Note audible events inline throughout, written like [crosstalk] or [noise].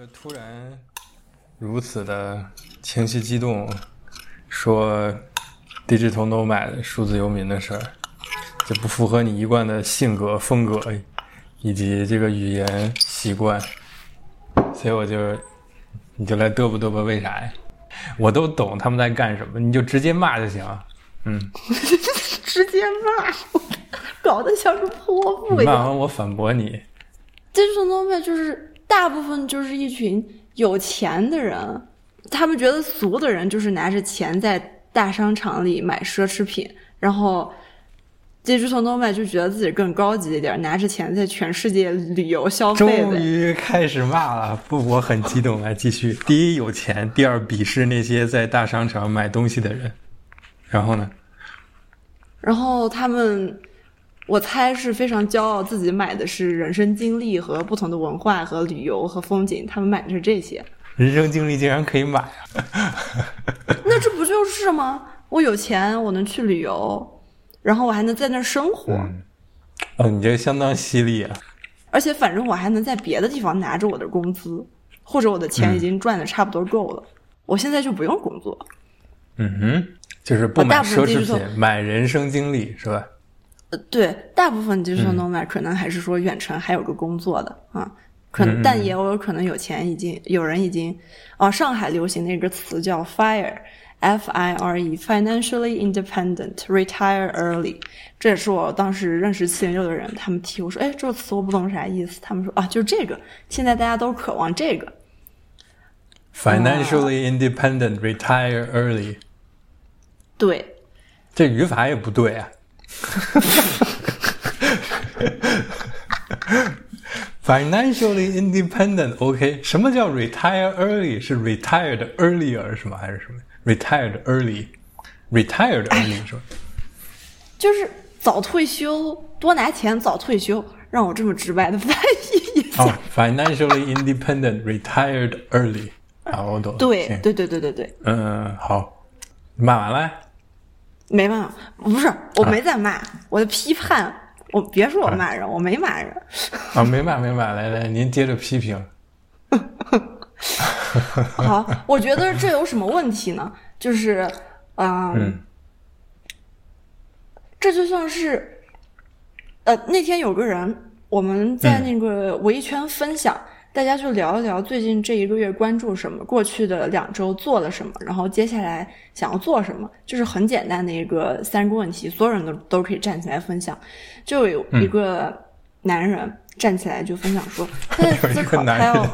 个突然如此的情绪激动，说 digital nomad 数字游民的事儿，就不符合你一贯的性格风格以及这个语言习惯，所以我就你就来嘚啵嘚啵，为啥呀？我都懂他们在干什么，你就直接骂就行。嗯，[laughs] 直接骂，[laughs] 搞得像是泼妇一样。骂完我反驳你。digital nomad 就是大部分就是一群有钱的人，他们觉得俗的人就是拿着钱在大商场里买奢侈品，然后 digital nomad 就觉得自己更高级一点，拿着钱在全世界旅游消费终。于开始骂了，不，我很激动，来继续。第一有钱，第二鄙视那些在大商场买东西的人。然后呢？然后他们，我猜是非常骄傲，自己买的是人生经历和不同的文化和旅游和风景，他们买的是这些。人生经历竟然可以买啊！[laughs] 那这不就是吗？我有钱，我能去旅游，然后我还能在那儿生活，哦，你这相当犀利啊！而且反正我还能在别的地方拿着我的工资，或者我的钱已经赚的差不多够了，我现在就不用工作。嗯哼，就是不买奢侈品，买人生经历是吧？呃，对，大部分 digital nomad 可能还是说远程还有个工作的啊，可能嗯但也有可能有钱已经有人已经哦，上海流行的一个词叫 fire。F I R E financially independent, retire early，这也是我当时认识七零六的人，他们提我说，哎，这个词我不懂啥意思，他们说啊，就是这个，现在大家都渴望这个，Financially independent, retire early，对，这语法也不对啊。Financially independent，OK？、什么叫 retire early？是 retired earlier 是吗？还是什么？retired early，retired early 是吧？就是早退休，多拿钱早退休，让我这么直白的翻译一下。哦、f i n a n c i a l l y independent, retired early。啊，我懂对对对对对对，嗯，好，骂完了。没办法，不是我没在骂，我在批判。我别说我骂人，我没骂人。啊，没骂没骂，来来，您接着批评。[laughs] 好，我觉得这有什么问题呢？就是，嗯，嗯这就像是，呃，那天有个人，我们在那个维圈分享，大家就聊一聊最近这一个月关注什么，过去的两周做了什么，然后接下来想要做什么，就是很简单的一个三个问题，所有人都都可以站起来分享。就有一个男人站起来就分享说，[laughs] 他在思考，他要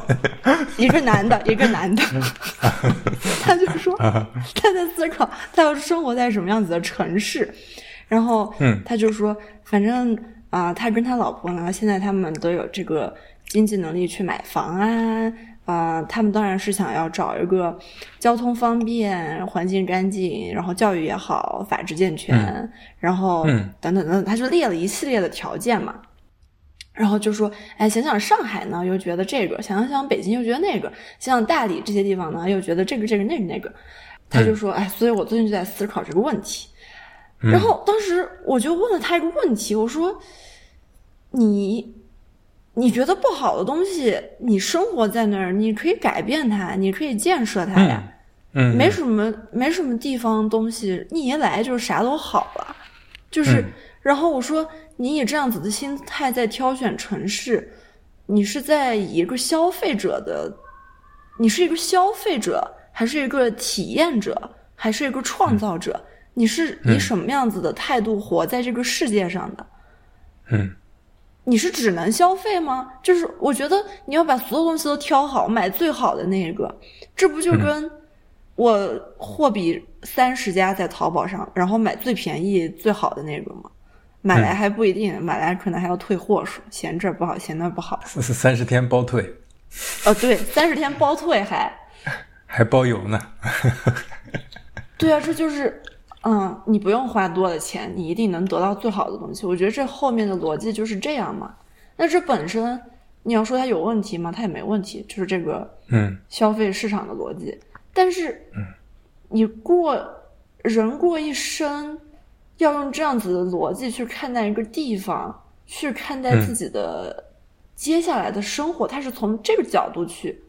一个男的，一个男的，[laughs] [laughs] 他就说他在思考他要生活在什么样子的城市，然后嗯。他就说，反正啊、他跟他老婆呢，现在他们都有这个经济能力去买房啊。啊、他们当然是想要找一个交通方便、环境干净，然后教育也好、法治健全，然后嗯等等等等，他就列了一系列的条件嘛。然后就说，哎，想想上海呢，又觉得这个；想想北京，又觉得那个；想想大理这些地方呢，又觉得这个、这个、那个、那个。他就说，哎，所以我最近就在思考这个问题。然后当时我就问了他一个问题，我说：“你你觉得不好的东西，你生活在那儿，你可以改变它，你可以建设它呀。嗯，没什么没什么地方东西，你一来就是啥都好了，就是。嗯然后我说，你以这样子的心态在挑选城市，你是在以一个消费者的，你是一个消费者，还是一个体验者，还是一个创造者？你是以什么样子的态度活在这个世界上的？嗯你是只能消费吗？就是我觉得你要把所有东西都挑好，买最好的那个，这不就跟我货比三十家在淘宝上，然后买最便宜最好的那个吗？买来还不一定，买来可能还要退货数，嫌这儿不好，嫌那不好。三三十天包退，哦，对，三十天包退还，[laughs] 还包邮呢。[laughs] 对啊，这就是，嗯，你不用花多的钱，你一定能得到最好的东西。我觉得这后面的逻辑就是这样嘛。那这本身你要说它有问题吗？它也没问题，就是这个嗯消费市场的逻辑。但是，你过人过一生，要用这样子的逻辑去看待一个地方，去看待自己的接下来的生活，它是从这个角度去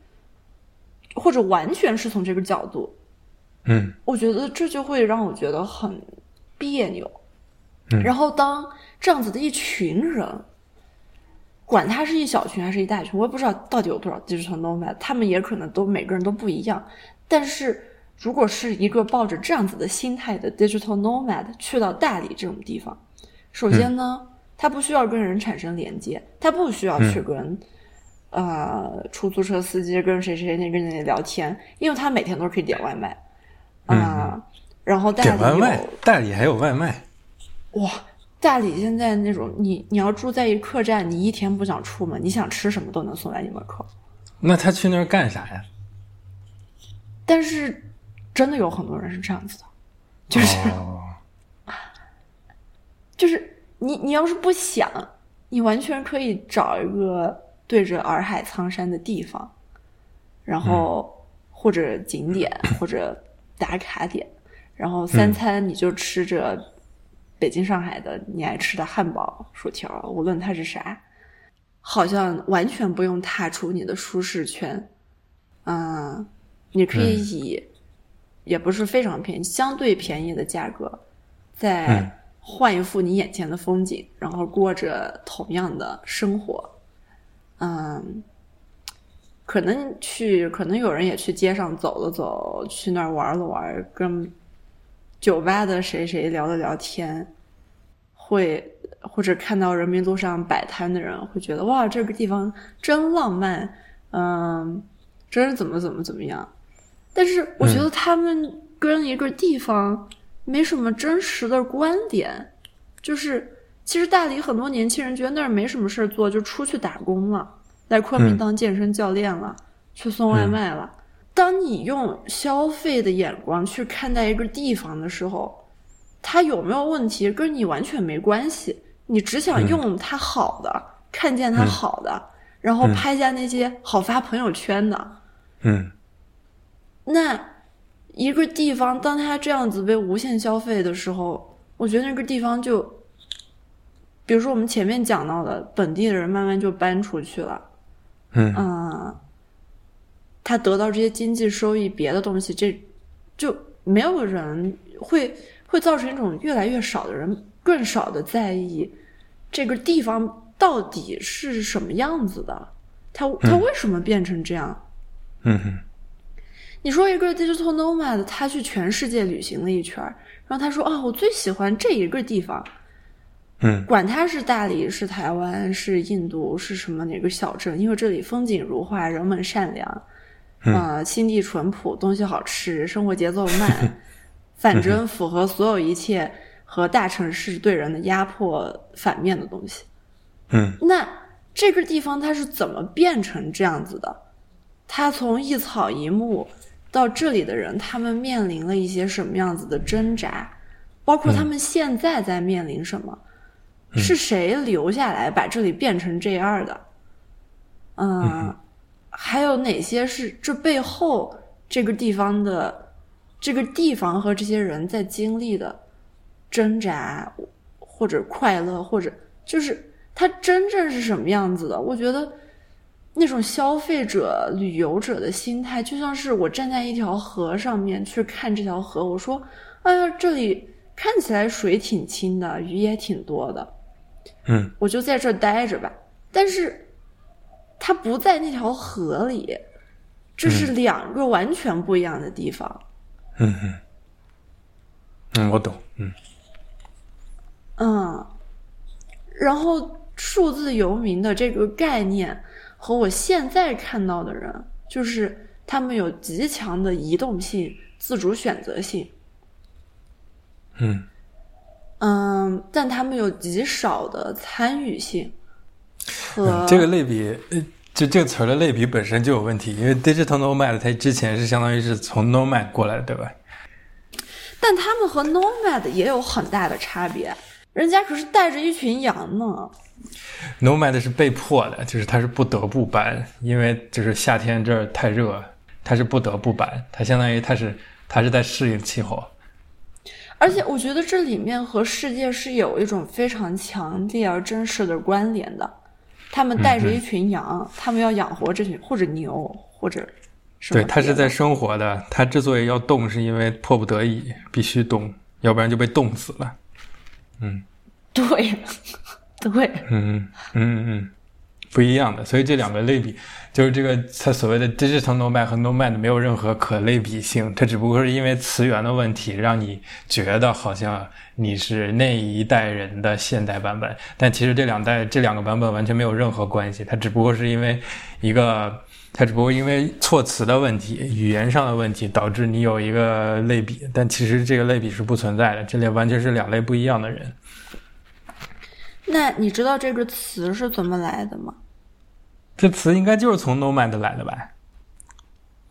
或者完全是从这个角度，嗯我觉得这就会让我觉得很别扭。嗯然后当这样子的一群人，管他是一小群还是一大群，我也不知道到底有多少 digital nomad，他们也可能都每个人都不一样。但是如果是一个抱着这样子的心态的 digital nomad 去到大理这种地方，首先呢，他不需要跟人产生连接，他不需要去跟、呃出租车司机跟谁谁那跟谁聊天，因为他每天都可以点外卖啊、然后大理有点外卖，大理还有外卖，哇，大理现在那种，你你要住在一客栈，你一天不想出门，你想吃什么都能送来你门口。那他去那儿干啥呀？但是真的有很多人是这样子的，就是、哦 [laughs] 就是你你要是不想，你完全可以找一个对着洱海苍山的地方，然后或者景点或者打卡点，然后三餐你就吃着北京、上海的你爱吃的汉堡、薯条，无论它是啥，好像完全不用踏出你的舒适圈。嗯，你可以以、也不是非常便宜，相对便宜的价格，在嗯换一副你眼前的风景，然后过着同样的生活。嗯，可能去，可能有人也去街上走了走，去那儿玩了玩，跟酒吧的谁谁聊了聊天，会或者看到人民路上摆摊的人，会觉得哇，这个地方真浪漫，嗯，真是怎么怎么怎么样。但是我觉得他们跟一个地方没什么真实的关联，就是其实大理很多年轻人觉得那儿没什么事儿做，就出去打工了，来昆明嗯。当健身教练了，去送外卖了。当你用消费的眼光去看待一个地方的时候，它有没有问题跟你完全没关系，你只想用它好的，看见它好的，然后拍下那些好发朋友圈的。嗯。那一个地方，当它这样子被无限消费的时候，我觉得那个地方就，比如说我们前面讲到的，本地的人慢慢就搬出去了，嗯。嗯，他得到这些经济收益，别的东西，这就没有人会会造成一种越来越少的人更少的在意这个地方到底是什么样子的，他他为什么变成这样？嗯哼。你说一个 digital nomad，他去全世界旅行了一圈儿，然后他说啊，我最喜欢这一个地方，嗯管它是大理、是台湾、是印度、是什么哪个小镇，因为这里风景如画，人们善良，呃，心地淳朴，东西好吃，生活节奏慢，[laughs] 反正符合所有一切和大城市对人的压迫反面的东西。嗯那这个地方它是怎么变成这样子的？它从一草一木到这里的人，他们面临了一些什么样子的挣扎？包括他们现在在面临什么？是谁留下来把这里变成这样的？嗯，还有哪些是这背后这个地方的这个地方和这些人在经历的挣扎，或者快乐，或者就是它真正是什么样子的？我觉得那种消费者、旅游者的心态，就像是我站在一条河上面去看这条河，我说：“哎呀，这里看起来水挺清的，鱼也挺多的，嗯我就在这儿待着吧。”但是他不在那条河里，这是两个完全不一样的地方。嗯嗯嗯，我懂。嗯嗯，然后数字游民的这个概念和我现在看到的人，就是他们有极强的移动性、自主选择性，嗯嗯，但他们有极少的参与性和、嗯，这个类比，呃，就这个词儿的类比本身就有问题，因为 digital nomad 它之前是相当于是从 nomad 过来的，对吧？但他们和 nomad 也有很大的差别，人家可是带着一群羊呢。nomad 是被迫的，就是他是不得不搬，因为就是夏天这儿太热，他是不得不搬，他相当于他是他是在适应气候。而且我觉得这里面和世界是有一种非常强烈而真实的关联的。他们带着一群羊，他们要养活这群或者牛或者对，他是在生活的。他之所以要动，是因为迫不得已必须动，要不然就被冻死了。嗯，对，[laughs] 对，嗯嗯嗯嗯，不一样的。所以这两个类比，就是这个他所谓的 digital nomad 和 nomad 没有任何可类比性，它只不过是因为词源的问题，让你觉得好像你是那一代人的现代版本。但其实这两代这两个版本完全没有任何关系，它只不过是因为一个。它只不过因为措辞的问题、语言上的问题，导致你有一个类比，但其实这个类比是不存在的，这里完全是两类不一样的人。那你知道这个词是怎么来的吗？这词应该就是从 nomad 来的吧？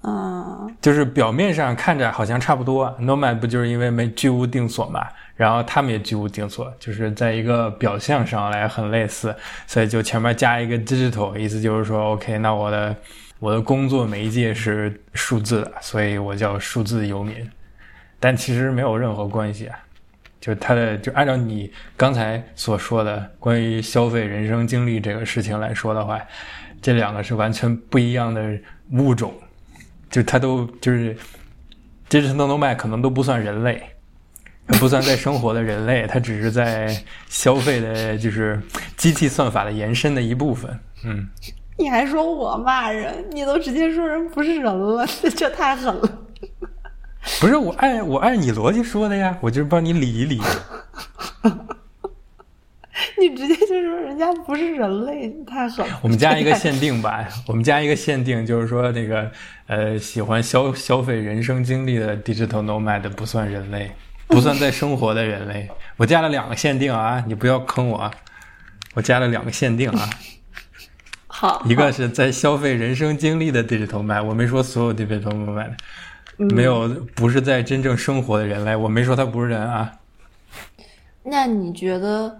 嗯，就是表面上看着好像差不多，nomad 不就是因为没居无定所嘛？然后他们也居无定所，就是在一个表象上来很类似，所以就前面加一个 digital，意思就是说，OK，那我的。我的工作媒介是数字的，所以我叫数字游民，但其实没有任何关系啊。就他的，就按照你刚才所说的关于消费人生经历这个事情来说的话，这两个是完全不一样的物种。就他都就是这只能能卖，可能都不算人类，不算在生活的人类，他只是在消费的，就是机器算法的延伸的一部分。嗯。你还说我骂人，你都直接说人不是人了，[laughs] 这太狠了。[laughs] 不是我按我按你逻辑说的呀，我就是帮你理一理。[laughs] 你直接就说人家不是人类，太狠了。[laughs] 我们加一个限定吧，我们加一个限定，就是说那个呃，喜欢消消费人生经历的 digital nomad 不算人类，不算在生活的人类。我加了两个限定啊，你不要坑我，我加了两个限定啊。好，一个是在消费人生经历的 digitalmy，我没说所有 digital 卖的，没有不是在真正生活的人类，我没说他不是人啊。那你觉得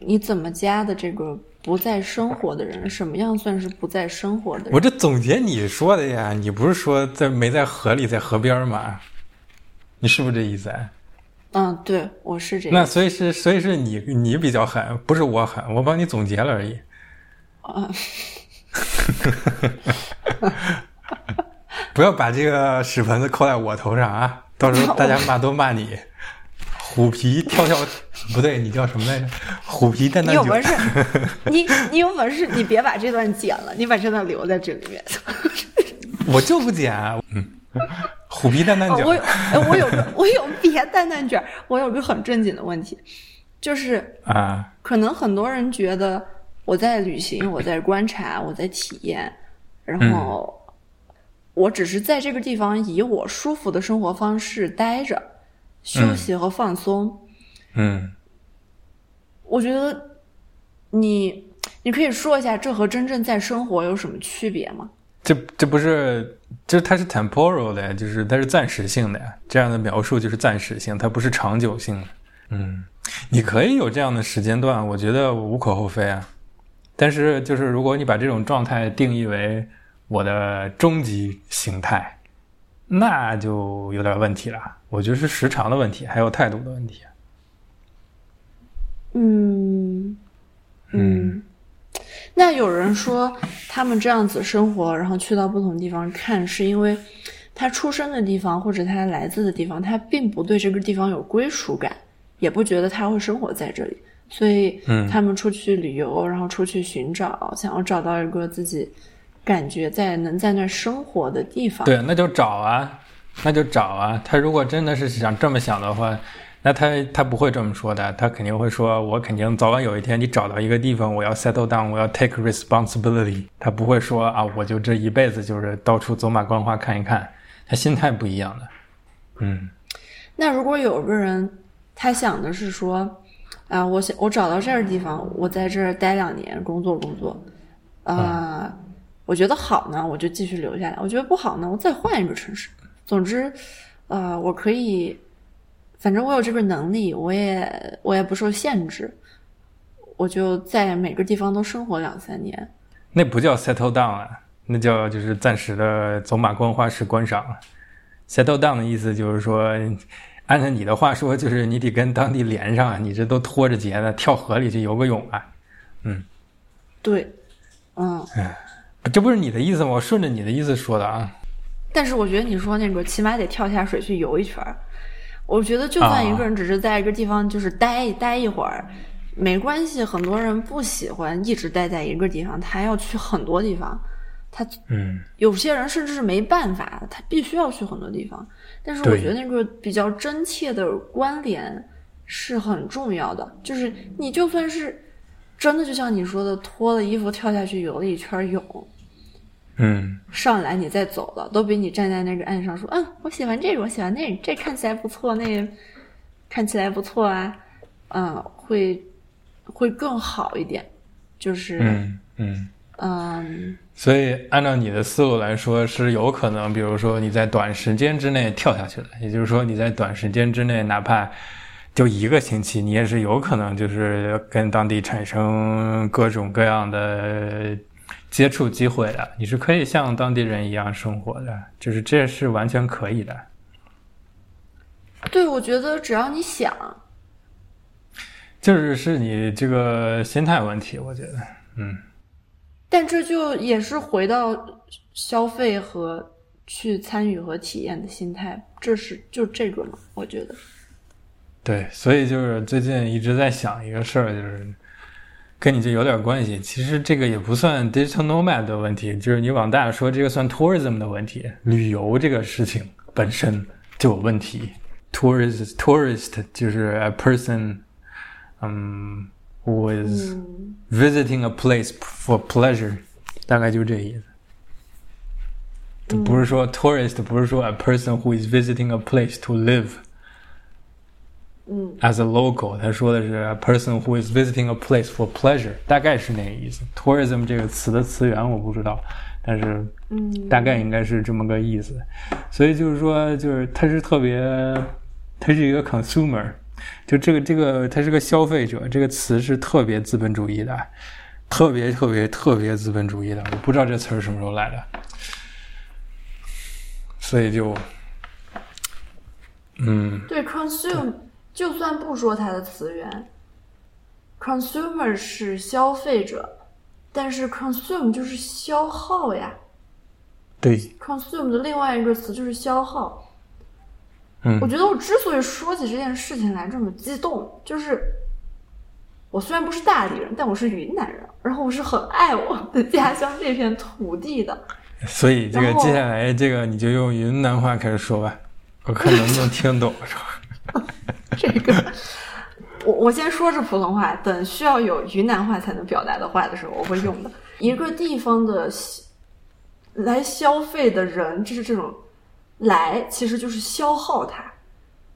你怎么加的这个不在生活的人？什么样算是不在生活的？人？我这总结你说的呀，你不是说在没在河里，在河边吗？你是不是这意思？啊？嗯，对，我是这。那所以是，所以是你你比较狠，不是我狠，我帮你总结了而已。啊，[laughs] 不要把这个屎盆子扣在我头上啊！[laughs] 到时候大家骂都骂你，虎皮跳跳，不对，你叫什么来着？虎皮蛋蛋卷。你有本事，[laughs] 你你有本事，你别把这段剪了，你把这段留在这里面。[laughs] 我就不剪，嗯，虎皮蛋蛋卷。我有，我有个，我有别蛋蛋卷。我有个很正经的问题，就是啊，可能很多人觉得。我在旅行，我在观察，我在体验，然后我只是在这个地方以我舒服的生活方式待着，休息和放松。嗯，我觉得你你可以说一下，这和真正在生活有什么区别吗？这这不是，这它是 temporal 的，就是它是暂时性的呀。这样的描述就是暂时性，它不是长久性的。嗯，你可以有这样的时间段，我觉得无可厚非啊。但是，就是如果你把这种状态定义为我的终极形态，那就有点问题了。我觉得是时长的问题，还有态度的问题。嗯嗯，那有人说他们这样子生活，然后去到不同地方看，是因为他出生的地方或者他来自的地方，他并不对这个地方有归属感，也不觉得他会生活在这里。所以，他们出去旅游，然后出去寻找，想要找到一个自己感觉在能在那儿生活的地方。对，那就找啊，那就找啊。他如果真的是想这么想的话，那他他不会这么说的，他肯定会说：“我肯定早晚有一天，你找到一个地方，我要 settle down，我要 take responsibility。”他不会说啊，我就这一辈子就是到处走马观花看一看。他心态不一样的。嗯。那如果有个人，他想的是说。啊，我想我找到这儿地方，我在这儿待两年，工作工作。啊，我觉得好呢，我就继续留下来；我觉得不好呢，我再换一个城市。总之，呃，我可以，反正我有这个能力，我也我也不受限制，我就在每个地方都生活两三年。那不叫 settle down 啊，那叫就是暂时的走马观花式观赏。settle down 的意思就是说。按照你的话说，就是你得跟当地连上啊！你这都拖着节呢，跳河里去游个泳啊！嗯，对，嗯，这不是你的意思吗？我顺着你的意思说的啊。但是我觉得你说那个起码得跳下水去游一圈儿。我觉得就算一个人只是在一个地方就是待待一会儿，没关系。很多人不喜欢一直待在一个地方，他要去很多地方。他嗯，有些人甚至是没办法，他必须要去很多地方。但是我觉得那个比较真切的关联是很重要的，就是你就算是真的就像你说的，脱了衣服跳下去游了一圈泳，嗯，上来你再走了，都比你站在那个岸上说，嗯，我喜欢这个，我喜欢那个，这看起来不错，那个看起来不错啊，嗯，会会更好一点，就是嗯嗯。嗯所以，按照你的思路来说，是有可能，比如说你在短时间之内跳下去了，也就是说你在短时间之内，哪怕就一个星期，你也是有可能就是跟当地产生各种各样的接触机会的，你是可以像当地人一样生活的，就是这是完全可以的。对，我觉得只要你想，就是是你这个心态问题，我觉得，嗯。但这就也是回到消费和去参与和体验的心态，这是就这个嘛？我觉得，对，所以就是最近一直在想一个事儿，就是跟你这有点关系。其实这个也不算 digital nomad 的问题，就是你往大了说，这个算 tourism 的问题。旅游这个事情本身就有问题。tourist tourist 就是 a person，嗯、who is 嗯 visiting a place for pleasure，大概就这意思。不是说 tourist，不是说 a person who is visiting a place to live。嗯 as a local，他说的是 a person who is visiting a place for pleasure，大概是那个意思。tourism 这个词的词源我不知道，但是嗯，大概应该是这么个意思。所以就是说，就是他是特别，他是一个 consumer，就这个这个他是个消费者，这个词是特别资本主义的，特别特别特别资本主义的。我不知道这词儿什么时候来的，所以就，嗯。对 consume，就算不说它的词源，consumer 是消费者，但是 consume 就是消耗呀对，，consume 的另外一个词就是消耗。嗯我觉得我之所以说起这件事情来这么激动，就是我虽然不是大理人，但我是云南人，然后我是很爱我的家乡这片土地的。[laughs] 所以这个接下来这个你就用云南话开始说吧，我看能不能听懂。[laughs] [laughs] 这个，我我先说着普通话，等需要有云南话才能表达的话的时候，我会用的。一个地方的来消费的人，就是这种来，其实就是消耗它。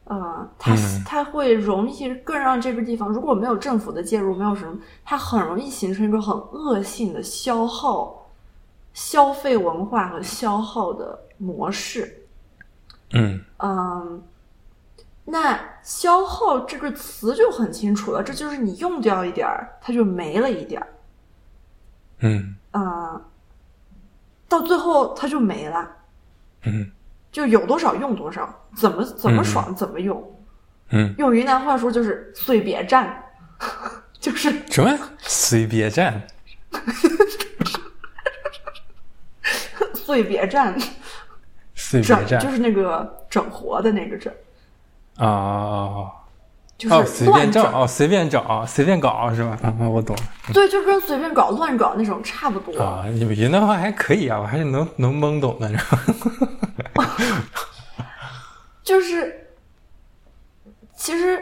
呃，它嗯它会容易更让这个地方，如果没有政府的介入，没有什么，它很容易形成一个很恶性的消耗、消费文化和消耗的模式。嗯嗯，那消耗这个词就很清楚了，这就是你用掉一点儿，它就没了一点儿，嗯。啊、到最后它就没了，嗯。就有多少用多少，怎么怎么爽怎么用。嗯，用云南话说就是“随别占”，[laughs] 就是什么？随便站？[laughs] 随别占，随整就是那个整活的那个整，啊哦就是哦，随便乱整。找哦，随便找，随便搞是吧？啊，我懂了对，就跟随便搞、乱搞那种差不多。啊。你们云南话还可以啊，我还是能能懵懂的。[laughs] 就是，其实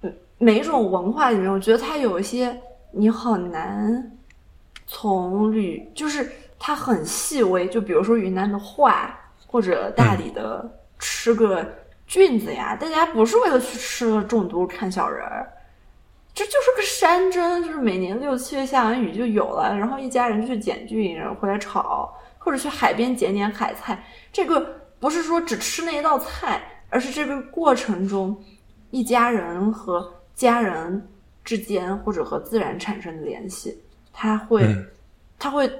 嗯每一种文化里面，我觉得它有一些你很难从旅，就是它很细微。就比如说云南的话，或者大理的吃个菌子呀，大家不是为了去吃了中毒看小人儿。这就是个山珍，就是每年六七月下完雨就有了，然后一家人就去捡菌，然后回来炒，或者去海边捡点海菜。这个不是说只吃那一道菜，而是这个过程中，一家人和家人之间或者和自然产生的联系，他会，嗯他会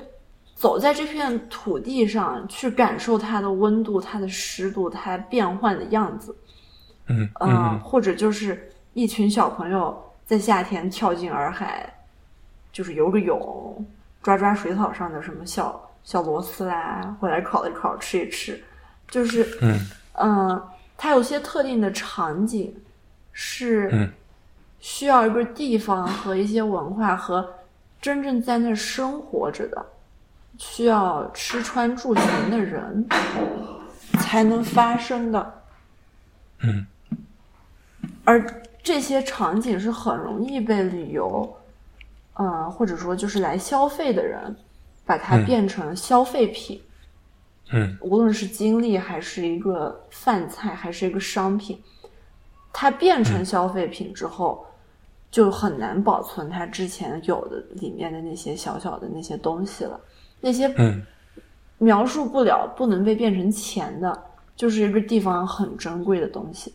走在这片土地上去感受它的温度、它的湿度、它变换的样子。嗯或者就是一群小朋友在夏天跳进洱海，就是游个泳、抓抓水草上的什么小小螺丝啦，回来烤一烤吃一吃，就是嗯。嗯，它有些特定的场景是嗯。需要一个地方和一些文化和真正在那生活着的，需要吃穿住行的人才能发生的。嗯而这些场景是很容易被旅游，呃，或者说就是来消费的人，把它嗯变成消费品。嗯无论是经历还是一个饭菜，还是一个商品，它变成消费品之后，就很难保存它之前有的里面的那些小小的那些东西了。那些嗯描述不了、不能被变成钱的，就是一个地方很珍贵的东西。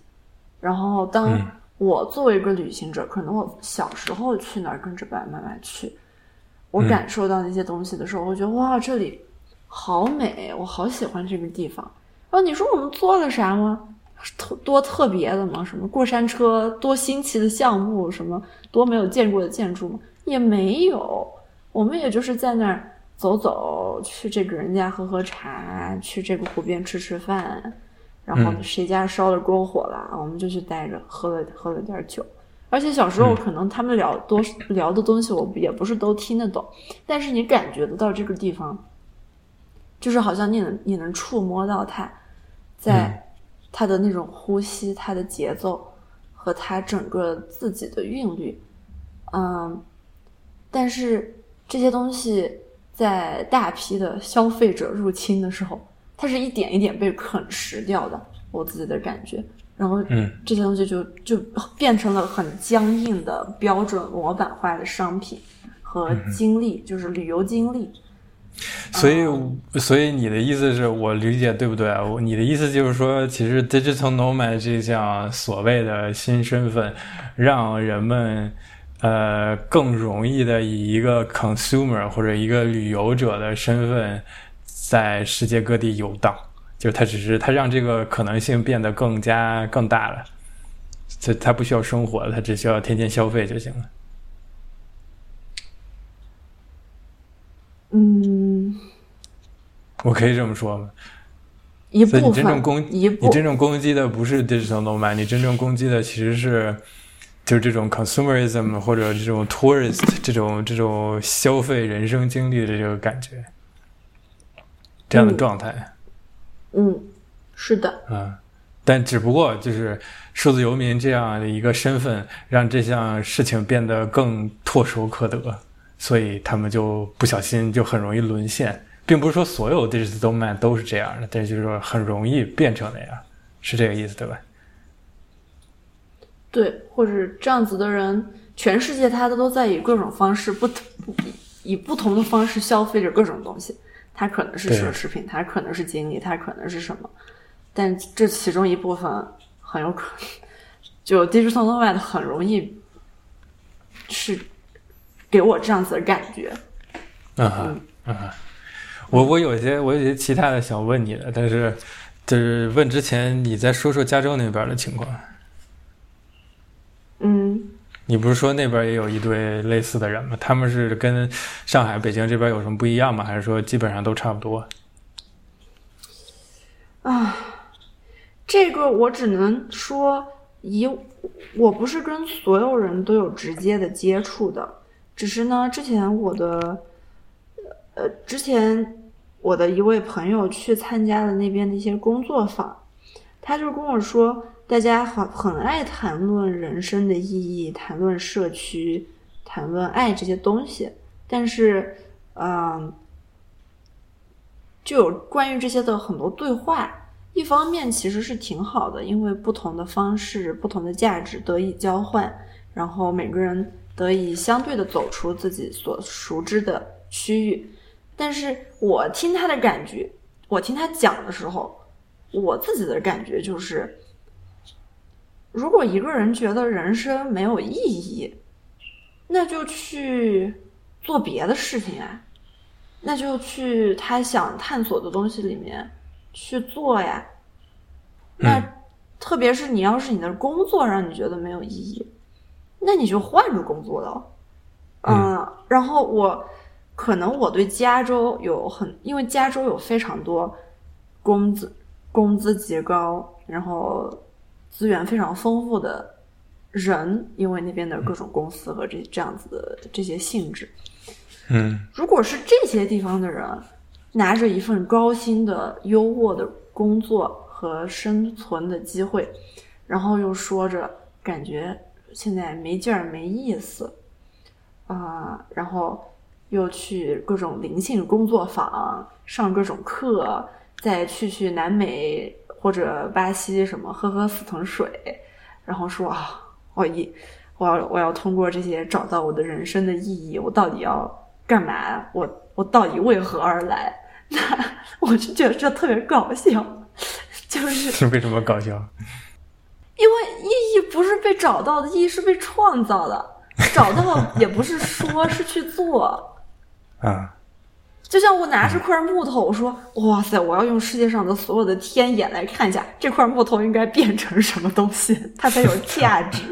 然后，当嗯我作为一个旅行者，可能我小时候去那儿跟着爸爸妈妈去，我嗯感受到那些东西的时候，我觉得哇，这里好美，我好喜欢这个地方。然后你说我们做了啥吗？特多特别的吗？什么过山车，多新奇的项目，什么多没有见过的建筑吗？也没有，我们也就是在那儿走走，去这个人家喝喝茶，去这个湖边吃吃饭，然后嗯。谁家烧了篝火了，我们就去待着，喝了喝了点酒。而且小时候嗯。可能他们聊多聊的东西，我也不是都听得懂，但是你感觉得到这个地方，就是好像你能你能触摸到它，在它的那种呼吸、它的节奏和它整个自己的韵律，嗯，但是这些东西在大批的消费者入侵的时候，它是一点一点被啃食掉的，我自己的感觉。然后嗯这些东西就就变成了很僵硬的标准模板化的商品和经历，就是旅游经历。所以，所以你的意思是我理解对不对你的意思就是说，其实 digital nomad 这项所谓的新身份，让人们呃更容易的以一个 consumer 或者一个旅游者的身份，在世界各地游荡。就它只是它让这个可能性变得更加更大了。这它不需要生活，它只需要天天消费就行了。嗯，我可以这么说吗？一部分你真正攻一你真正攻击的不是 digital nomad，你真正攻击的其实是就是这种 consumerism 或者这种 tourist 这种这种消费人生经历的这个感觉，这样的嗯状态。嗯，是的，啊、但只不过就是数字游民这样的一个身份，让这项事情变得更唾手可得，所以他们就不小心就很容易沦陷，并不是说所有 digital nomad 都是这样的，但是就是说很容易变成那样，是这个意思对吧？对，或者这样子的人，全世界他都在以各种方式不不以不同的方式消费着各种东西。他可能是奢侈品，他可能是经历，他可能是什么？但这其中一部分很有可能，就 digital nomad 很容易是给我这样子的感觉。嗯哼，嗯哼，我我有一些我有一些其他的想问你的，但是就是问之前，你再说说加州那边的情况。你不是说那边也有一堆类似的人吗？他们是跟上海、北京这边有什么不一样吗？还是说基本上都差不多？啊，这个我只能说，以我不是跟所有人都有直接的接触的，只是呢，之前我的，呃，之前我的一位朋友去参加了那边的一些工作坊，他就跟我说，大家很很爱谈论人生的意义，谈论社区，谈论爱这些东西，但是，嗯、就有关于这些的很多对话。一方面其实是挺好的，因为不同的方式、不同的价值得以交换，然后每个人得以相对的走出自己所熟知的区域。但是我听他的感觉，我听他讲的时候，我自己的感觉就是，如果一个人觉得人生没有意义，那就去做别的事情啊，那就去他想探索的东西里面去做呀。那嗯特别是你要是你的工作让你觉得没有意义，那你就换个工作了。嗯，然后我可能我对加州有很，因为加州有非常多工资工资极高，然后资源非常丰富的人，因为那边的各种公司和这这样子的这些性质。嗯如果是这些地方的人，拿着一份高薪的优渥的工作和生存的机会，然后又说着感觉现在没劲儿、没意思，啊、然后又去各种灵性工作坊上各种课，再去去南美或者巴西什么喝喝死藤水，然后说啊，我一我要我要通过这些找到我的人生的意义，我到底要干嘛？我我到底为何而来？[laughs] 那我就觉得这特别搞笑，就是是为什么搞笑？因为意义不是被找到的，意义是被创造的。找到也不是说，是去做。[laughs] 啊，就像我拿着块木头，我说：“哇塞，我要用世界上的所有的天眼来看一下这块木头应该变成什么东西，它才有价值。”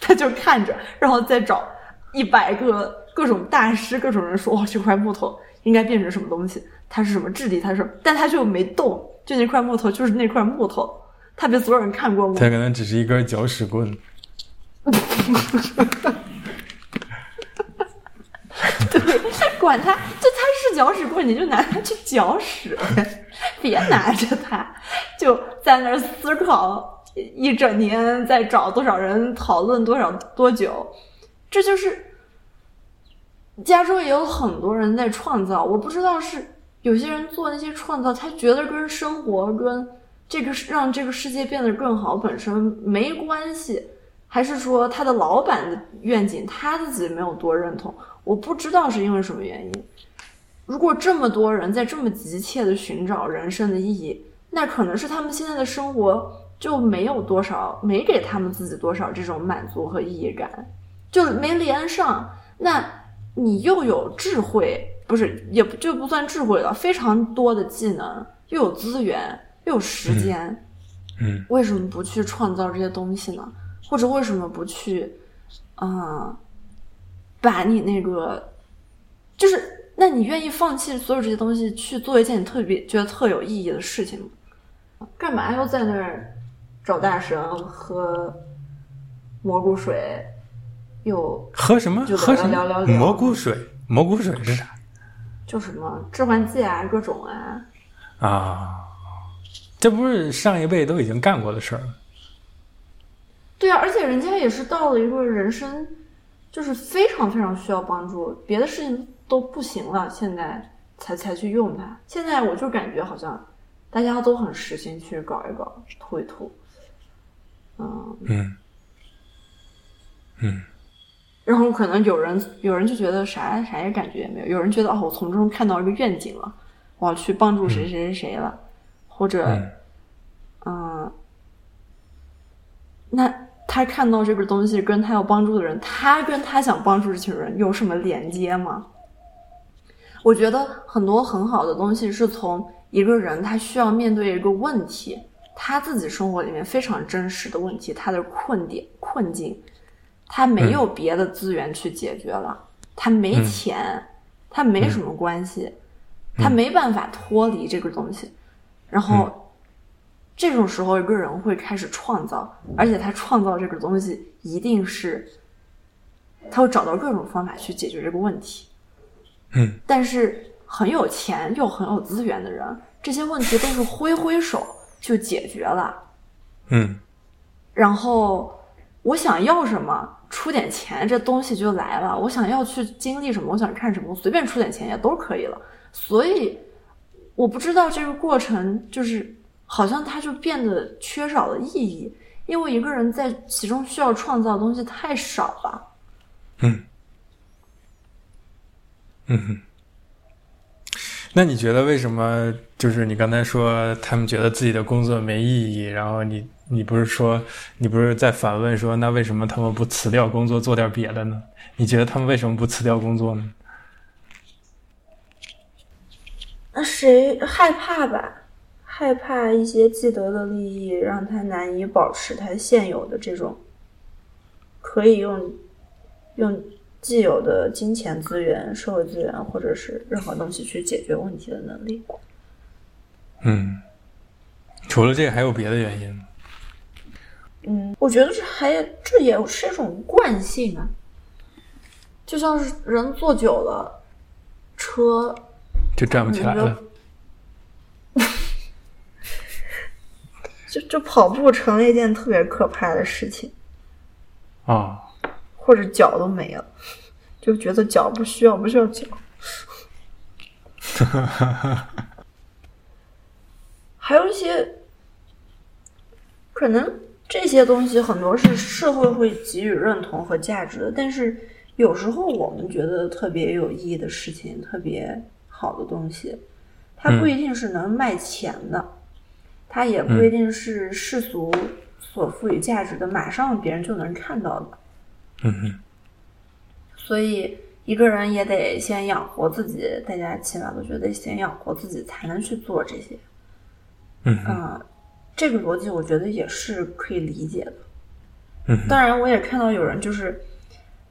他就看着，然后再找一百个各种大师、各种人说：“哇，这块木头应该变成什么东西？它是什么质地？它是？”但他就没动，就那块木头就是那块木头，他被所有人看过吗？他可能只是一根搅屎棍。[laughs] [laughs] 对，管他，就他是搅屎棍，你就拿它去搅屎，别拿着它就在那儿思考一整年，在找多少人讨论多少多久，这就是加州也有很多人在创造，我不知道是有些人做那些创造，他觉得跟生活跟这个让这个世界变得更好本身没关系。还是说他的老板的愿景他自己没有多认同？我不知道是因为什么原因。如果这么多人在这么急切的寻找人生的意义，那可能是他们现在的生活就没有多少，没给他们自己多少这种满足和意义感，就没连上。那你又有智慧，不是也不就不算智慧了，非常多的技能，又有资源，又有时间，嗯为什么不去创造这些东西呢？或者为什么不去，嗯，把你那个，就是，那你愿意放弃所有这些东西，去做一件你特别觉得特有意义的事情吗？干嘛要在那儿找大神喝蘑菇水？又喝什么？就喝什么？聊聊聊蘑菇水？蘑菇水是啥就什么致幻剂啊，各种啊，啊？这不是上一辈都已经干过的事儿吗？对啊，而且人家也是到了一个人生，就是非常非常需要帮助，别的事情都不行了，现在才才去用它。现在我就感觉好像大家都很实心去搞一搞，吐一吐，嗯，嗯。嗯。然后可能有人有人就觉得啥啥也感觉也没有，有人觉得哦，我从中看到一个愿景了，我要去帮助谁谁谁谁了，或者嗯。嗯，那他看到这个东西跟他要帮助的人，他跟他想帮助这群人有什么连接吗？我觉得很多很好的东西是从一个人他需要面对一个问题，他自己生活里面非常真实的问题，他的困点困境，他没有别的资源去解决了，他没钱，他没什么关系，他没办法脱离这个东西，然后。这种时候，一个人会开始创造，而且他创造这个东西一定是，他会找到各种方法去解决这个问题。嗯但是很有钱又很有资源的人，这些问题都是挥挥手就解决了。嗯然后我想要什么，出点钱，这东西就来了。我想要去经历什么，我想看什么，我随便出点钱也都可以了。所以我不知道这个过程就是。好像它就变得缺少了意义，因为一个人在其中需要创造的东西太少了。嗯嗯哼。那你觉得为什么？就是你刚才说他们觉得自己的工作没意义，然后你你不是说你不是在反问说，那为什么他们不辞掉工作做点别的呢？你觉得他们为什么不辞掉工作呢？那谁害怕吧？害怕一些既得的利益让他难以保持他现有的这种可以用用既有的金钱资源、社会资源，或者是任何东西去解决问题的能力。嗯，除了这个还有别的原因吗？嗯，我觉得这还这也是一种惯性啊，就像是人坐久了，车就站不起来了。就就跑步成了一件特别可怕的事情啊，或者脚都没了，就觉得脚不需要，不需要脚。[laughs] 还有一些可能。这些东西很多是社会会给予认同和价值的，但是有时候我们觉得特别有意义的事情、特别好的东西，它不一定是能卖钱的，它也不一定是世俗所赋予价值的，马上别人就能看到的。嗯哼。所以一个人也得先养活自己，大家起码都觉得先养活自己才能去做这些。嗯哼。这个逻辑我觉得也是可以理解的，嗯，当然我也看到有人就是，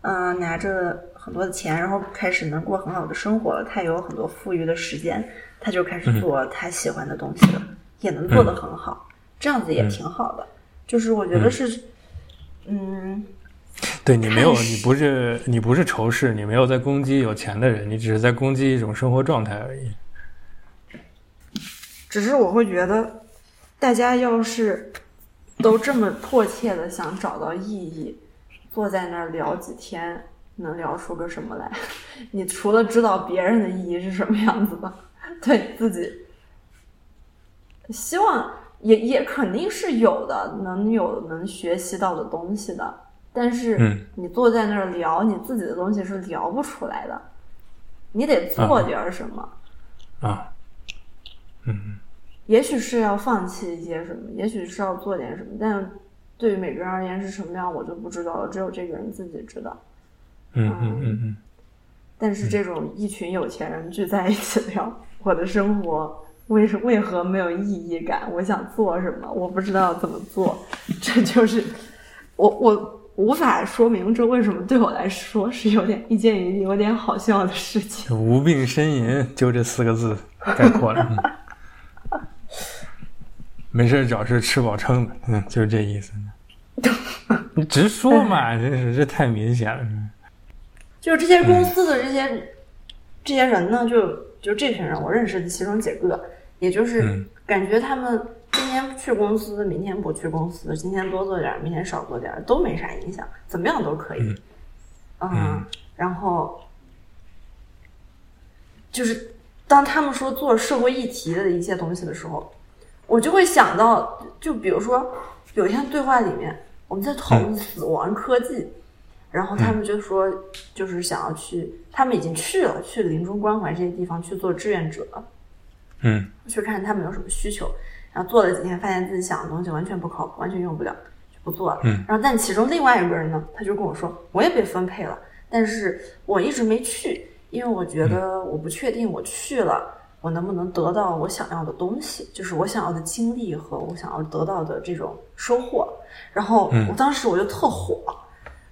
嗯，拿着很多的钱，然后开始能过很好的生活了，他有很多富裕的时间，他就开始做他喜欢的东西了，也能做得很好，这样子也挺好的。就是我觉得是，嗯，对你没有，你不是你不是仇视，你没有在攻击有钱的人，你只是在攻击一种生活状态而已。只是我会觉得。大家要是都这么迫切的想找到意义，坐在那儿聊几天，能聊出个什么来？[laughs] 你除了知道别人的意义是什么样子的，对自己，希望也也肯定是有的，能有能学习到的东西的。但是你坐在那儿聊你自己的东西是聊不出来的，你得做点什么啊，嗯。也许是要放弃一些什么，也许是要做点什么，但对于每个人而言是什么样，我就不知道了。只有这个人自己知道。嗯嗯嗯嗯。但是这种一群有钱人聚在一起聊我的生活为什为何没有意义感，我想做什么，我不知道怎么做，[laughs] 这就是我我无法说明这为什么对我来说是有点一件有点好笑的事情。无病呻吟，就这四个字概括了。[laughs] 没事找事吃饱撑的，嗯，就是这意思。[laughs] 你直说嘛，真是这太明显了。就是这些公司的这些这些人呢，就就这群人，我认识的其中几个，也就是感觉他们今天去公司，明天不去公司，今天多做点，明天少做点，都没啥影响，怎么样都可以。嗯，然后就是当他们说做社会议题的一些东西的时候。我就会想到，就比如说，有一天对话里面，我们在讨论死亡科技，然后他们就说，就是想要去，他们已经去了，去临终关怀这些地方去做志愿者，嗯，去看他们有什么需求，然后做了几天，发现自己想的东西完全不靠谱，完全用不了，就不做了。嗯，然后但其中另外一个人呢，他就跟我说，我也被分配了，但是我一直没去，因为我觉得我不确定我去了。我能不能得到我想要的东西，就是我想要的经历和我想要得到的这种收获。然后我当时我就特火，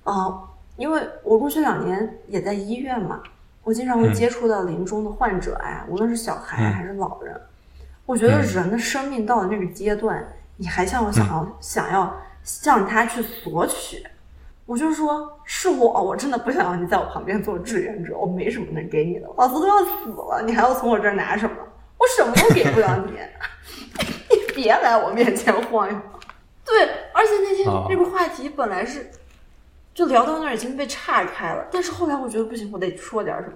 啊，因为我过去两年也在医院嘛，我经常会接触到临终的患者哎，无论是小孩还是老人，我觉得人的生命到了那个阶段，你还像我想要想要向他去索取。我就说，是我，我真的不想要你在我旁边做志愿者，我没什么能给你的，老子都要死了，你还要从我这儿拿什么？我什么都给不了你，[laughs] 你别来我面前晃悠。对，而且那天那个话题本来是就聊到那儿已经被岔开了，但是后来我觉得不行，我得说点什么。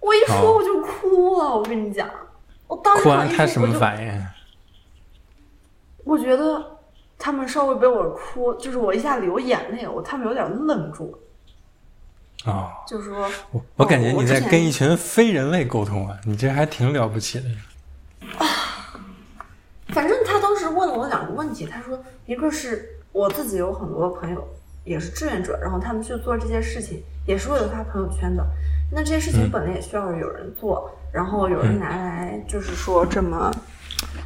我一说我就哭了，我跟你讲，我当时他什么反应？我觉得。他们稍微被我哭，就是我一下流眼泪，我他们有点愣住。啊，就是说，我我感觉你在跟一群非人类沟通啊，你这还挺了不起的。啊，反正他当时问了我两个问题，他说，一个是我自己有很多朋友也是志愿者，然后他们去做这些事情也是为了发朋友圈的，那这些事情本来也需要有人做，然后有人拿来就是说这么。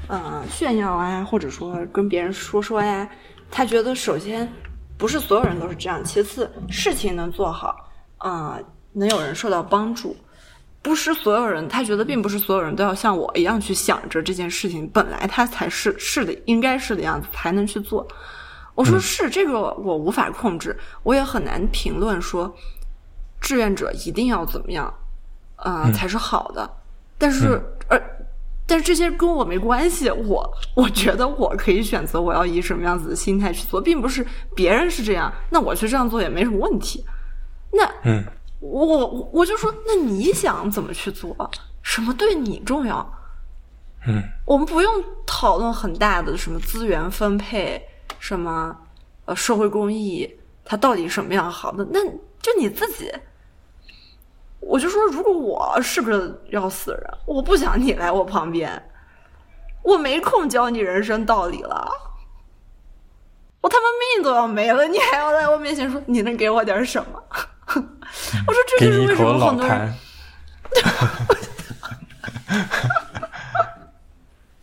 嗯，炫耀啊，或者说跟别人说说呀，他觉得首先不是所有人都是这样，其次事情能做好，啊、能有人受到帮助。不是所有人，他觉得并不是所有人都要像我一样去想着这件事情，本来他才是是的，应该是的样子才能去做。我说是这个，我无法控制，我也很难评论说志愿者一定要怎么样，啊、才是好的。但是，而但是这些跟我没关系，我我觉得我可以选择我要以什么样子的心态去做，并不是别人是这样，那我去这样做也没什么问题。那嗯我我我就说，那你想怎么去做？什么对你重要？嗯我们不用讨论很大的什么资源分配，什么呃社会公益，它到底什么样好的？那就你自己。我就说，如果我是不是要死人，我不想你来我旁边，我没空教你人生道理了。我他妈命都要没了，你还要在我面前说你能给我点什么？[laughs] 我说这就是为什么很多人痰，[laughs]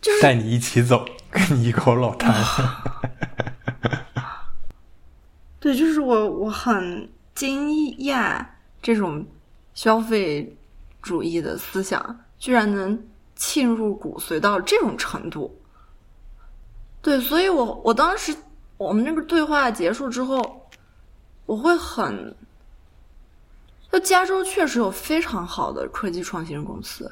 [laughs] 就是带你一起走，跟你一口老痰。[laughs] 对，就是我我很惊讶这种消费主义的思想居然能沁入骨髓到这种程度。对，所以我我当时我们那个对话结束之后，我会很，就加州确实有非常好的科技创新公司，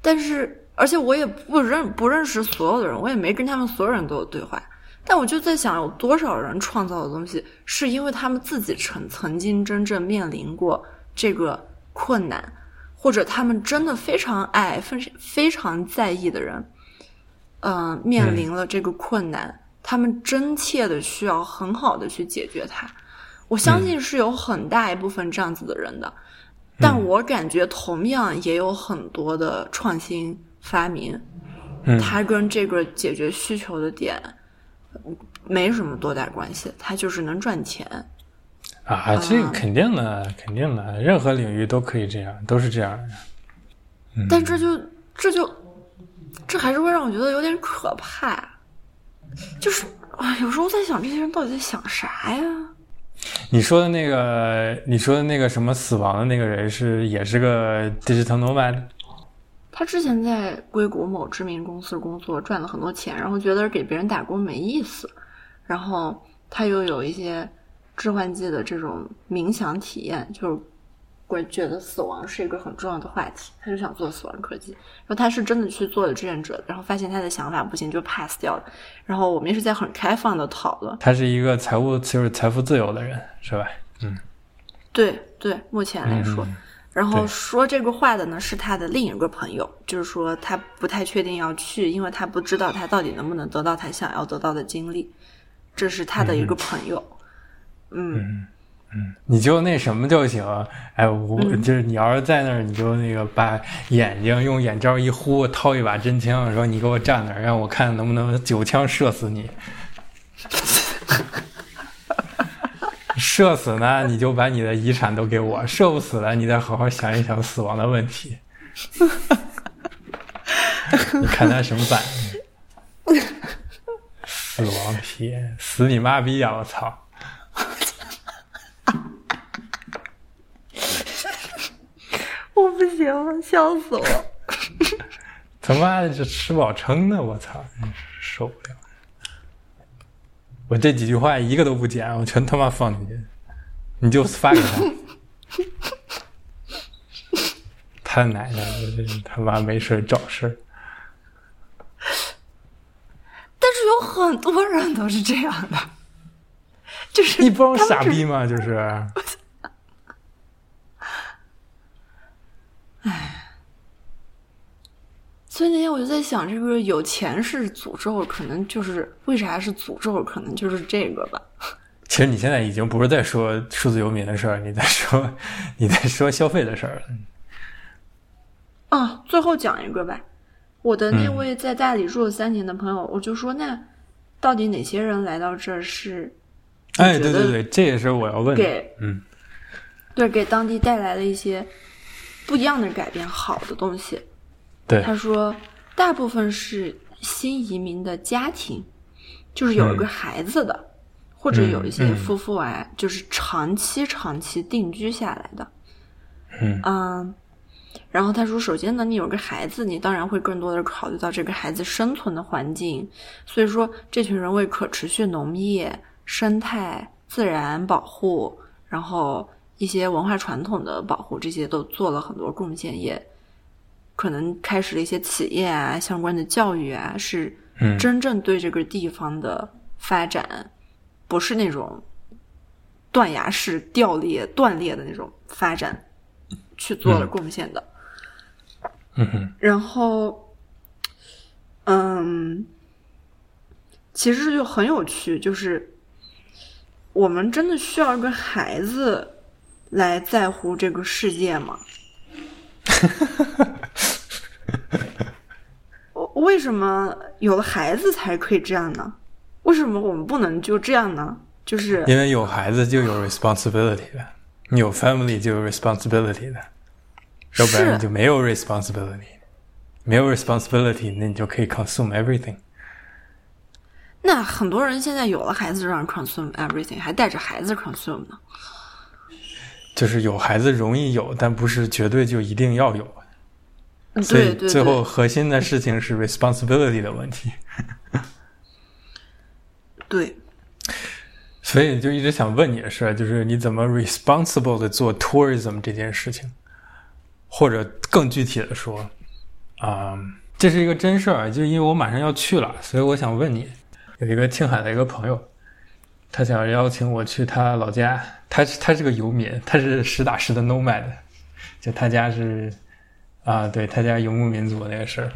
但是而且我也不认不认识所有的人，我也没跟他们所有人都有对话。但我就在想，有多少人创造的东西，是因为他们自己曾曾经真正面临过这个困难，或者他们真的非常爱、非非常在意的人，嗯、面临了这个困难，他们真切的需要很好的去解决它。我相信是有很大一部分这样子的人的，但我感觉同样也有很多的创新发明，嗯它跟这个解决需求的点没什么多大关系，它就是能赚钱。啊，这个肯定的，肯定的，任何领域都可以这样，都是这样的。但这就这就这还是会让我觉得有点可怕，就是啊，有时候在想这些人到底在想啥呀？你说的那个，你说的那个什么死亡的那个人是也是个 digital nomad，他之前在硅谷某知名公司工作，赚了很多钱，然后觉得给别人打工没意思，然后他又有一些致幻剂的这种冥想体验，就是会觉得死亡是一个很重要的话题，他就想做死亡科技。然后他是真的去做了志愿者，然后发现他的想法不行，就 pass 掉了。然后我们也是在很开放的讨论，他是一个财务就是财富自由的人，是吧？嗯对对，目前来说。嗯然后说这个话的呢是他的另一个朋友，就是说他不太确定要去，因为他不知道他到底能不能得到他想要得到的经历，这是他的一个朋友。嗯，你就那什么就行。哎，我、嗯就是你要是在那儿，你就那个把眼睛用眼罩一呼，掏一把真枪，说你给我站那儿，让我看能不能九枪射死你。[laughs] [laughs] 射死呢，你就把你的遗产都给我；射不死呢，你再好好想一想死亡的问题。[laughs] 你看他什么反应？死亡皮，死你妈逼呀！我操！[laughs] 我不行，笑死我。他妈的，这吃饱撑的，我操，受不了！我这几句话一个都不剪，我全他妈放进去，你就发给他。他奶奶他妈没事找事儿。但是有很多人都是这样的，就是一帮傻逼嘛，就是。[laughs] 所以那天我就在想，这个有钱是诅咒，可能就是为啥是诅咒，可能就是这个吧。[laughs] 其实你现在已经不是在说数字游民的事儿，你在说你在说消费的事儿了。啊，最后讲一个吧。我的那嗯位在大理住了三年的朋友，我就说，那到底哪些人来到这儿是哎，对对对，这也是我要问的。给嗯对给当地带来了一些不一样的改变，好的东西？对，他说，大部分是新移民的家庭，就是有一个嗯孩子的，或者有一些夫妇啊，就是长期长期定居下来的。嗯嗯，然后他说，首先呢，你有个孩子，你当然会更多的考虑到这个孩子生存的环境。所以说，这群人为可持续农业、生态、自然保护，然后一些文化传统的保护，这些都做了很多贡献，也可能开始了一些企业啊，相关的教育啊，是嗯真正对这个地方的发展，不是那种断崖式掉裂、断裂的那种发展，去做了贡献的。嗯哼然后，嗯，其实就很有趣，就是我们真的需要一个孩子来在乎这个世界吗？[laughs] 我为什么有了孩子才可以这样呢？为什么我们不能就这样呢？就是因为有孩子就有 responsibility 的，你有 family 就有 responsibility 的，要不然你就没有 responsibility，没有 responsibility，那你就可以 consume everything。那很多人现在有了孩子让 consume everything，还带着孩子 consume 呢。就是有孩子容易有，但不是绝对就一定要有。所以最后，核心的事情是 responsibility 的问题。[laughs] 对，所以就一直想问你的是，就是你怎么 responsible 的做 tourism 这件事情，或者更具体的说，啊、这是一个真事儿，就是因为我马上要去了，所以我想问你，有一个青海的一个朋友，他想邀请我去他老家，他是他是个游民，他是实打实的 nomad，就他家是啊，对他家游牧民族那个事儿，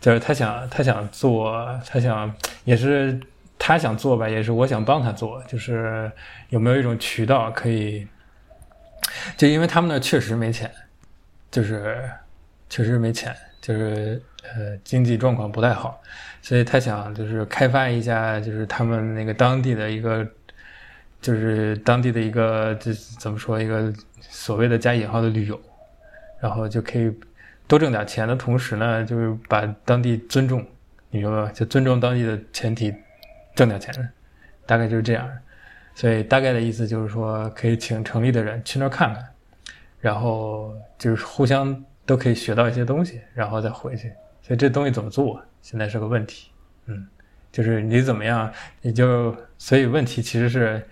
就是他想他想做，他想也是他想做吧，也是我想帮他做，就是有没有一种渠道可以，就因为他们那确实没钱，就是确实没钱，就是呃经济状况不太好，所以他想就是开发一下，就是他们那个当地的一个，就是当地的一个这怎么说一个所谓的加引号的旅游，然后就可以多挣点钱的同时呢，就是把当地尊重，你明白吧？就尊重当地的前提，挣点钱，大概就是这样。所以大概的意思就是说，可以请城里的人去那儿看看，然后就是互相都可以学到一些东西，然后再回去。所以这东西怎么做，现在是个问题。嗯，就是你怎么样，你就所以问题其实是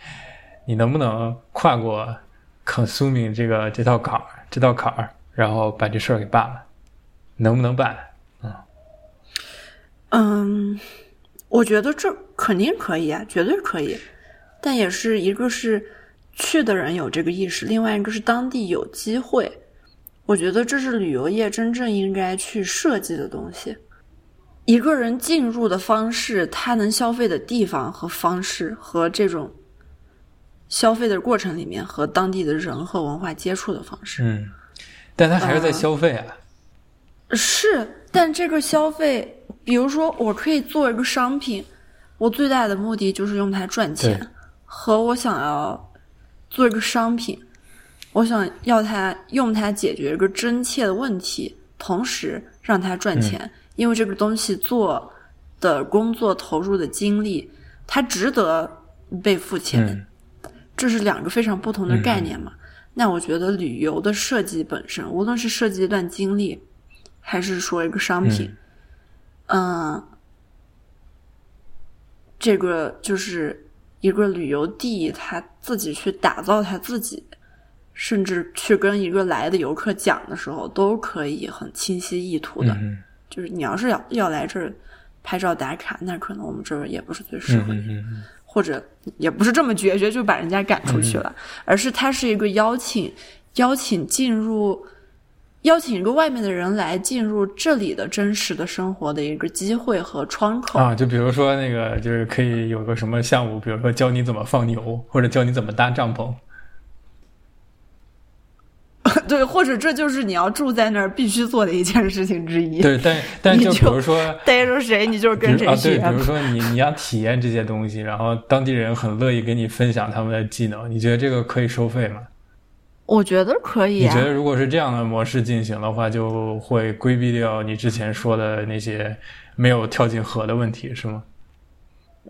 你能不能跨过 consuming 这个这道坎儿，这道坎儿，然后把这事儿给办了，能不能办？嗯，我觉得这肯定可以啊，绝对可以。但也是一个是去的人有这个意识，另外一个是当地有机会。我觉得这是旅游业真正应该去设计的东西。一个人进入的方式，他能消费的地方和方式，和这种消费的过程里面和当地的人和文化接触的方式。嗯，但他还是在呃消费啊。是，但这个消费，比如说我可以做一个商品，我最大的目的就是用它赚钱，和我想要做一个商品，我想要它用它解决一个真切的问题，同时让它赚钱，因为这个东西做的工作投入的精力，它值得被付钱。嗯这是两个非常不同的概念嘛。那我觉得旅游的设计本身，无论是设计一段经历，还是说一个商品，嗯、这个就是一个旅游地，他自己去打造他自己，甚至去跟一个来的游客讲的时候，都可以很清晰意图的。嗯就是你要是要要来这儿拍照打卡，那可能我们这儿也不是最适嗯合你。或者也不是这么决绝就把人家赶出去了，而是它是一个邀请，邀请进入，邀请一个外面的人来进入这里的真实的生活的一个机会和窗口。啊，就比如说那个，就是可以有个什么项目，比如说教你怎么放牛，或者教你怎么搭帐篷。[laughs] 对，或者这就是你要住在那儿必须做的一件事情之一。对，但但就比如说，[laughs] 逮着谁你就是跟谁比如啊，对，比。如说你你要体验这些东西，然后当地人很乐意给你分享他们的技能，你觉得这个可以收费吗？我觉得可以啊你觉。得如果是这样的模式进行的话，就会规避掉你之前说的那些没有跳进河的问题，是吗？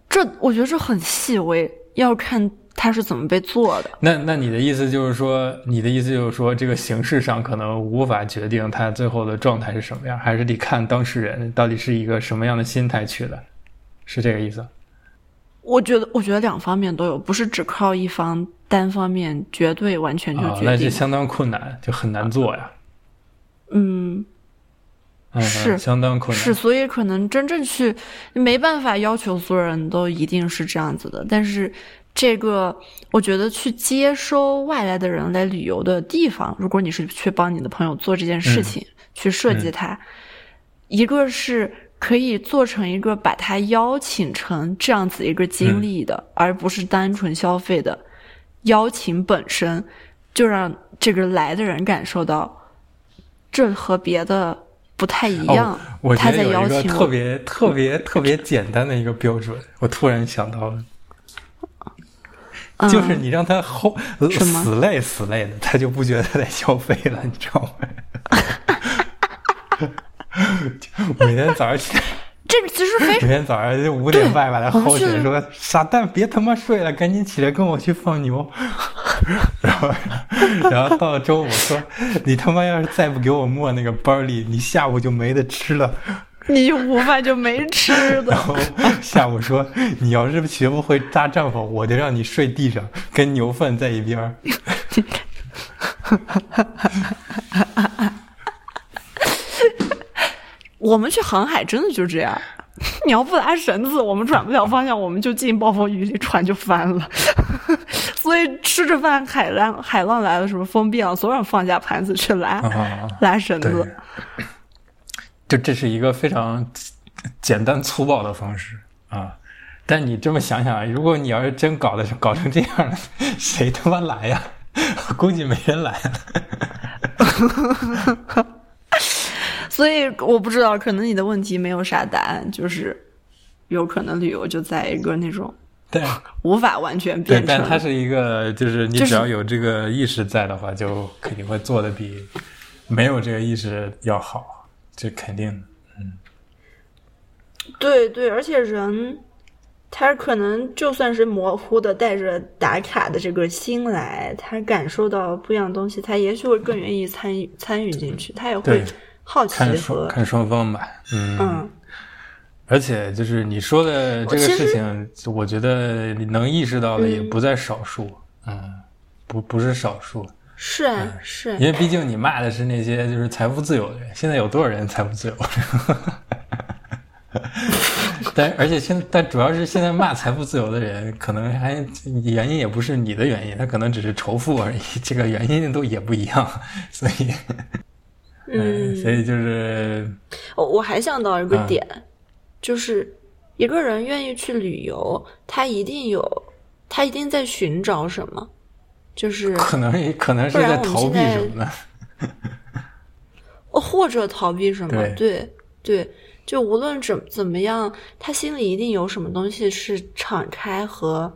这我觉得这很细微，要看它是怎么被做的。那那你的意思就是说，你的意思就是说，这个形式上可能无法决定它最后的状态是什么样，还是得看当事人到底是一个什么样的心态去的，是这个意思？我觉得，我觉得两方面都有，不是只靠一方单方面绝对完全就决定。那就相当困难，就很难做呀。嗯。是相当困难，是所以可能真正去没办法要求所有人都一定是这样子的。但是这个，我觉得去接收外来的人来旅游的地方，如果你是去帮你的朋友做这件事情，去设计它，一个是可以做成一个把他邀请成这样子一个经历的，而不是单纯消费的邀请本身，就让这个来的人感受到这和别的。不太一样，我觉得有一个特别特别特别简单的一个标准，我突然想到了，就是你让他后死累死累的，他就不觉得在消费了，你知道吗？[laughs] [laughs] 每天早上起来。这个其实非 [laughs] 每天早上就五点半把他薅起来，说：“傻蛋，别他妈睡了，赶紧起来跟我去放牛。[laughs] ”然后，然后到了周五说：“你他妈要是再不给我磨那个班里，你下午就没得吃了。”你午饭就没吃的。然后下午说：“你要是学不会扎帐篷，我就让你睡地上，跟牛粪在一边。”我们去航海真的就这样，[laughs] 你要不拉绳子，我们转不了方向，我们就进暴风雨里，船就翻了。[laughs] 所以吃着饭，海浪海浪来了，什么风变了，所有人放下盘子去拉拉绳子。就这是一个非常简单粗暴的方式啊！但你这么想想，如果你要是真搞的搞成这样了，谁他妈来呀？[laughs] 估计没人来了。所以我不知道，可能你的问题没有啥答案，就是有可能旅游就在一个那种对无法完全变成。但它是一个，就是你只要有这个意识在的话，就肯定会做的比没有这个意识要好，这肯定的。嗯，对对，而且人他可能就算是模糊的带着打卡的这个心来，他感受到不一样的东西，他也许会更愿意参与参与进去，他也会。好奇看双看双方吧，嗯，而且就是你说的这个事情，我觉得你能意识到的也不在少数，嗯，不不是少数，是啊是，因为毕竟你骂的是那些就是财富自由的人，现在有多少人财富自由？[laughs] 但而且现但主要是现在骂财富自由的人，可能还原因也不是你的原因，他可能只是仇富而已，这个原因都也不一样，所以。嗯，所以就是，我我还想到一个点，就是一个人愿意去旅游，他一定有，他一定在寻找什么，就是可能可能是在逃避什么呢？[laughs] 或者逃避什么？对对，就无论怎怎么样，他心里一定有什么东西是敞开和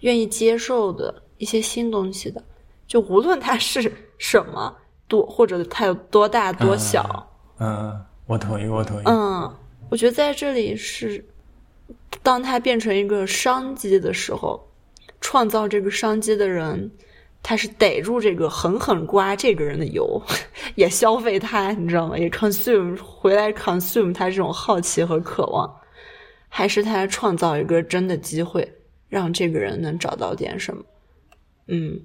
愿意接受的一些新东西的，就无论它是什么。多或者它有多大多小？嗯，我同意，我同意。嗯，我觉得在这里是，当它变成一个商机的时候，创造这个商机的人，他是逮住这个狠狠刮这个人的油，[laughs] 也消费他，你知道吗？也 consume 回来 consume 他这种好奇和渴望，还是他创造一个真的机会，让这个人能找到点什么？嗯。